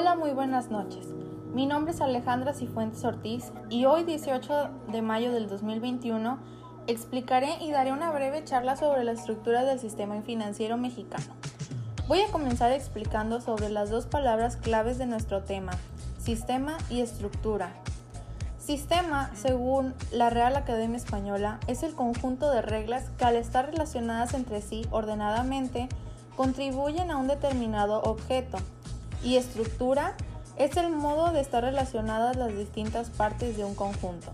Hola, muy buenas noches. Mi nombre es Alejandra Cifuentes Ortiz y hoy 18 de mayo del 2021 explicaré y daré una breve charla sobre la estructura del sistema financiero mexicano. Voy a comenzar explicando sobre las dos palabras claves de nuestro tema, sistema y estructura. Sistema, según la Real Academia Española, es el conjunto de reglas que al estar relacionadas entre sí ordenadamente contribuyen a un determinado objeto y estructura es el modo de estar relacionadas las distintas partes de un conjunto.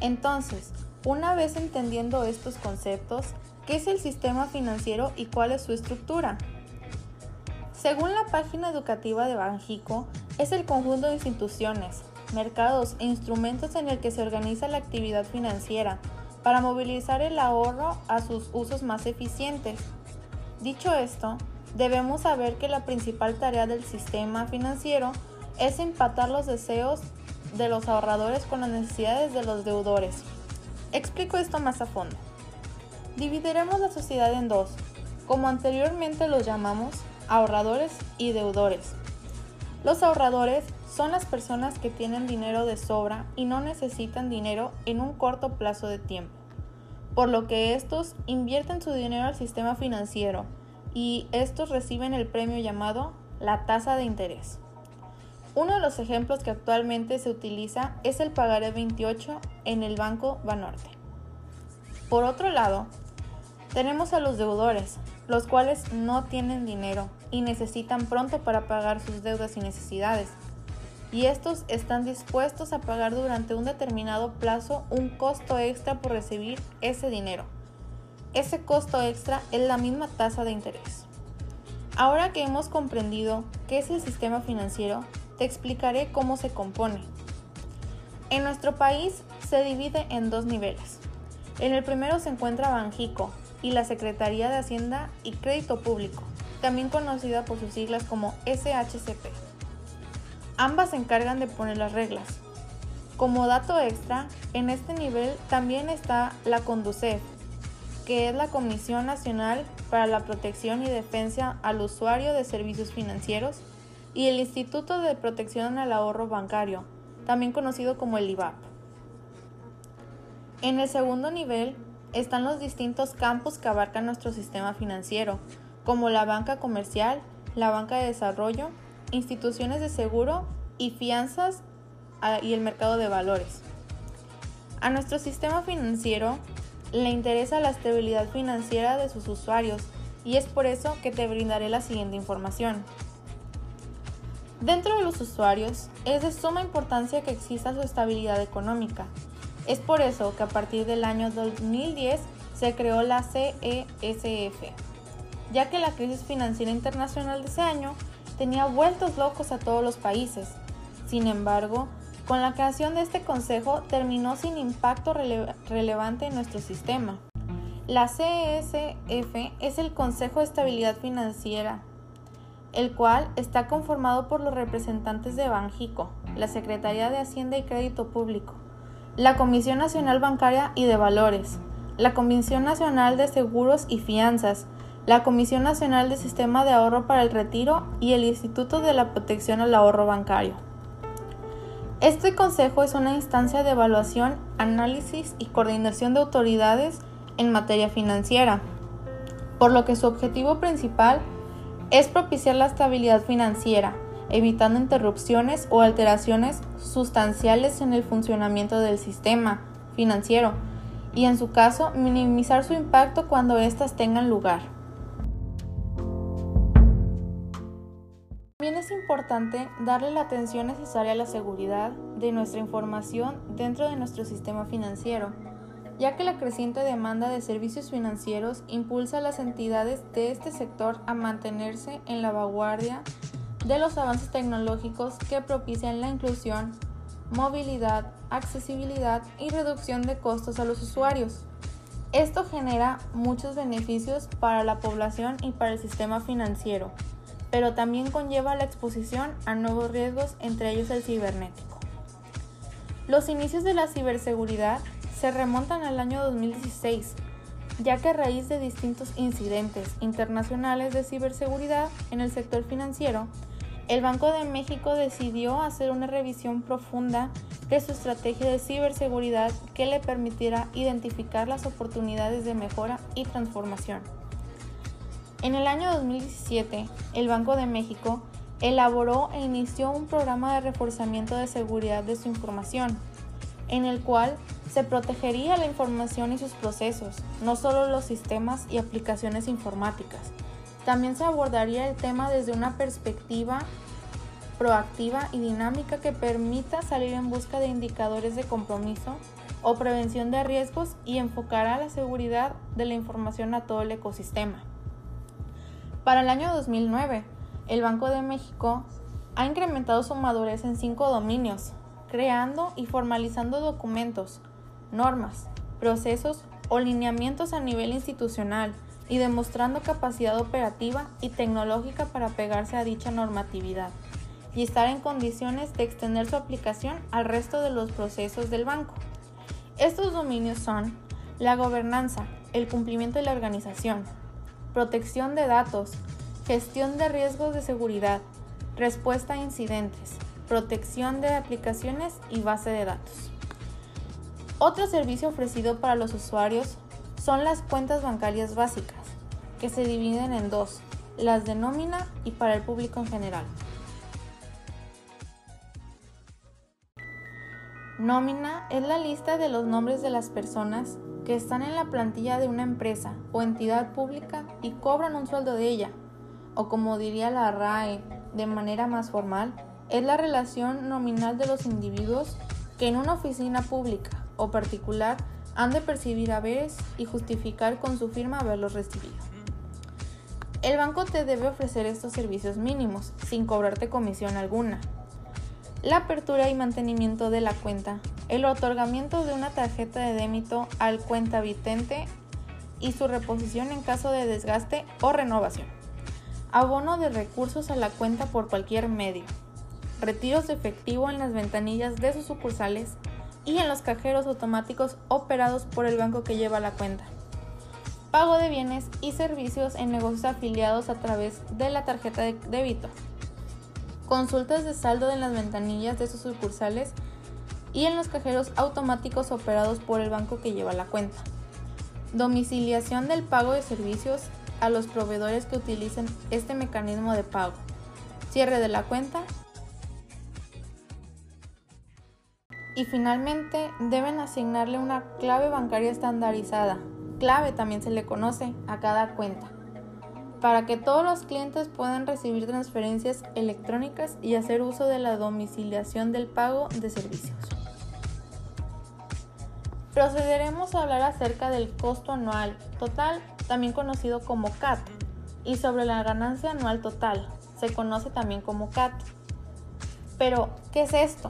Entonces, una vez entendiendo estos conceptos, ¿qué es el sistema financiero y cuál es su estructura? Según la página educativa de Banjico, es el conjunto de instituciones, mercados e instrumentos en el que se organiza la actividad financiera para movilizar el ahorro a sus usos más eficientes. Dicho esto, debemos saber que la principal tarea del sistema financiero es empatar los deseos de los ahorradores con las necesidades de los deudores. Explico esto más a fondo. Dividiremos la sociedad en dos, como anteriormente los llamamos ahorradores y deudores. Los ahorradores son las personas que tienen dinero de sobra y no necesitan dinero en un corto plazo de tiempo, por lo que estos invierten su dinero al sistema financiero y estos reciben el premio llamado la tasa de interés. Uno de los ejemplos que actualmente se utiliza es el pagaré 28 en el Banco Banorte. Por otro lado, tenemos a los deudores, los cuales no tienen dinero y necesitan pronto para pagar sus deudas y necesidades. Y estos están dispuestos a pagar durante un determinado plazo un costo extra por recibir ese dinero. Ese costo extra es la misma tasa de interés. Ahora que hemos comprendido qué es el sistema financiero, te explicaré cómo se compone. En nuestro país se divide en dos niveles. En el primero se encuentra Banjico y la Secretaría de Hacienda y Crédito Público, también conocida por sus siglas como SHCP. Ambas se encargan de poner las reglas. Como dato extra, en este nivel también está la Conducef, que es la Comisión Nacional para la Protección y Defensa al Usuario de Servicios Financieros, y el Instituto de Protección al Ahorro Bancario, también conocido como el IBAP. En el segundo nivel están los distintos campos que abarcan nuestro sistema financiero, como la banca comercial, la banca de desarrollo, instituciones de seguro y fianzas ah, y el mercado de valores. A nuestro sistema financiero le interesa la estabilidad financiera de sus usuarios y es por eso que te brindaré la siguiente información. Dentro de los usuarios es de suma importancia que exista su estabilidad económica. Es por eso que a partir del año 2010 se creó la CESF, ya que la crisis financiera internacional de ese año tenía vueltos locos a todos los países. Sin embargo, con la creación de este consejo terminó sin impacto relevante en nuestro sistema. La CESF es el Consejo de Estabilidad Financiera, el cual está conformado por los representantes de Banjico, la Secretaría de Hacienda y Crédito Público, la Comisión Nacional Bancaria y de Valores, la Comisión Nacional de Seguros y Fianzas, la Comisión Nacional de Sistema de Ahorro para el Retiro y el Instituto de la Protección al Ahorro Bancario. Este consejo es una instancia de evaluación, análisis y coordinación de autoridades en materia financiera, por lo que su objetivo principal es propiciar la estabilidad financiera, evitando interrupciones o alteraciones sustanciales en el funcionamiento del sistema financiero y en su caso minimizar su impacto cuando éstas tengan lugar. Importante darle la atención necesaria a la seguridad de nuestra información dentro de nuestro sistema financiero, ya que la creciente demanda de servicios financieros impulsa a las entidades de este sector a mantenerse en la vanguardia de los avances tecnológicos que propician la inclusión, movilidad, accesibilidad y reducción de costos a los usuarios. Esto genera muchos beneficios para la población y para el sistema financiero pero también conlleva la exposición a nuevos riesgos, entre ellos el cibernético. Los inicios de la ciberseguridad se remontan al año 2016, ya que a raíz de distintos incidentes internacionales de ciberseguridad en el sector financiero, el Banco de México decidió hacer una revisión profunda de su estrategia de ciberseguridad que le permitiera identificar las oportunidades de mejora y transformación. En el año 2017, el Banco de México elaboró e inició un programa de reforzamiento de seguridad de su información, en el cual se protegería la información y sus procesos, no solo los sistemas y aplicaciones informáticas, también se abordaría el tema desde una perspectiva proactiva y dinámica que permita salir en busca de indicadores de compromiso o prevención de riesgos y enfocará la seguridad de la información a todo el ecosistema. Para el año 2009, el Banco de México ha incrementado su madurez en cinco dominios, creando y formalizando documentos, normas, procesos o lineamientos a nivel institucional, y demostrando capacidad operativa y tecnológica para pegarse a dicha normatividad y estar en condiciones de extender su aplicación al resto de los procesos del banco. Estos dominios son la gobernanza, el cumplimiento de la organización, protección de datos, gestión de riesgos de seguridad, respuesta a incidentes, protección de aplicaciones y base de datos. Otro servicio ofrecido para los usuarios son las cuentas bancarias básicas que se dividen en dos, las de nómina y para el público en general. Nómina es la lista de los nombres de las personas que están en la plantilla de una empresa o entidad pública y cobran un sueldo de ella, o como diría la RAE de manera más formal, es la relación nominal de los individuos que en una oficina pública o particular han de percibir haberes y justificar con su firma haberlos recibido. El banco te debe ofrecer estos servicios mínimos, sin cobrarte comisión alguna. La apertura y mantenimiento de la cuenta, el otorgamiento de una tarjeta de débito al cuenta vitente y su reposición en caso de desgaste o renovación. Abono de recursos a la cuenta por cualquier medio. Retiros de efectivo en las ventanillas de sus sucursales y en los cajeros automáticos operados por el banco que lleva la cuenta pago de bienes y servicios en negocios afiliados a través de la tarjeta de débito, consultas de saldo en las ventanillas de sus sucursales y en los cajeros automáticos operados por el banco que lleva la cuenta, domiciliación del pago de servicios a los proveedores que utilicen este mecanismo de pago, cierre de la cuenta. Y finalmente deben asignarle una clave bancaria estandarizada. Clave también se le conoce a cada cuenta, para que todos los clientes puedan recibir transferencias electrónicas y hacer uso de la domiciliación del pago de servicios. Procederemos a hablar acerca del costo anual total, también conocido como CAT, y sobre la ganancia anual total, se conoce también como CAT. Pero, ¿qué es esto?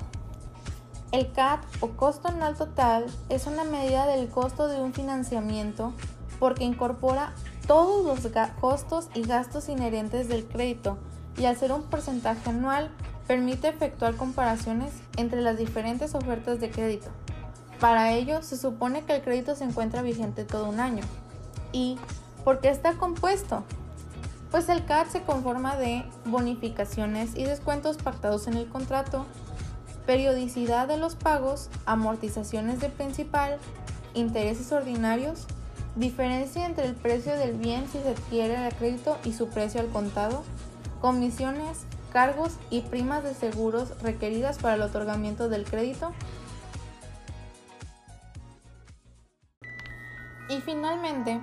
El CAT o costo anual total es una medida del costo de un financiamiento porque incorpora todos los costos y gastos inherentes del crédito y al ser un porcentaje anual permite efectuar comparaciones entre las diferentes ofertas de crédito. Para ello se supone que el crédito se encuentra vigente todo un año. ¿Y por qué está compuesto? Pues el CAT se conforma de bonificaciones y descuentos pactados en el contrato periodicidad de los pagos, amortizaciones de principal, intereses ordinarios, diferencia entre el precio del bien si se adquiere a crédito y su precio al contado, comisiones, cargos y primas de seguros requeridas para el otorgamiento del crédito. Y finalmente,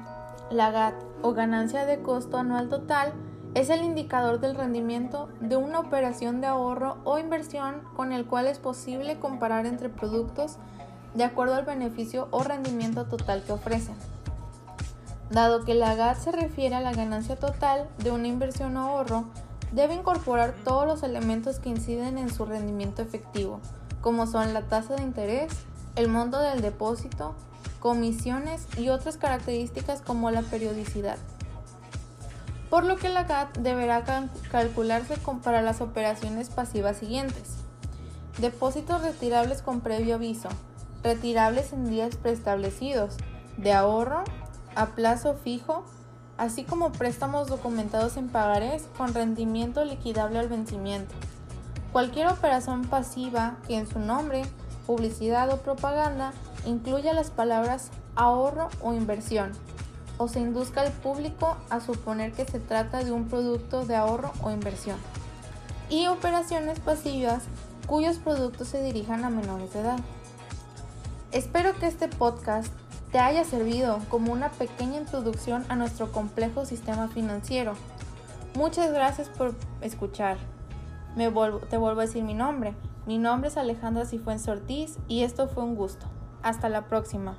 la GAT o ganancia de costo anual total es el indicador del rendimiento de una operación de ahorro o inversión con el cual es posible comparar entre productos de acuerdo al beneficio o rendimiento total que ofrecen. Dado que la GAT se refiere a la ganancia total de una inversión o ahorro, debe incorporar todos los elementos que inciden en su rendimiento efectivo, como son la tasa de interés, el monto del depósito, comisiones y otras características como la periodicidad por lo que la GAT deberá calcularse para las operaciones pasivas siguientes. Depósitos retirables con previo aviso, retirables en días preestablecidos, de ahorro, a plazo fijo, así como préstamos documentados en pagarés con rendimiento liquidable al vencimiento. Cualquier operación pasiva que en su nombre, publicidad o propaganda incluya las palabras ahorro o inversión, o se induzca al público a suponer que se trata de un producto de ahorro o inversión. Y operaciones pasivas cuyos productos se dirijan a menores de edad. Espero que este podcast te haya servido como una pequeña introducción a nuestro complejo sistema financiero. Muchas gracias por escuchar. Me te vuelvo a decir mi nombre. Mi nombre es Alejandra Cifuentes Ortiz y esto fue un gusto. Hasta la próxima.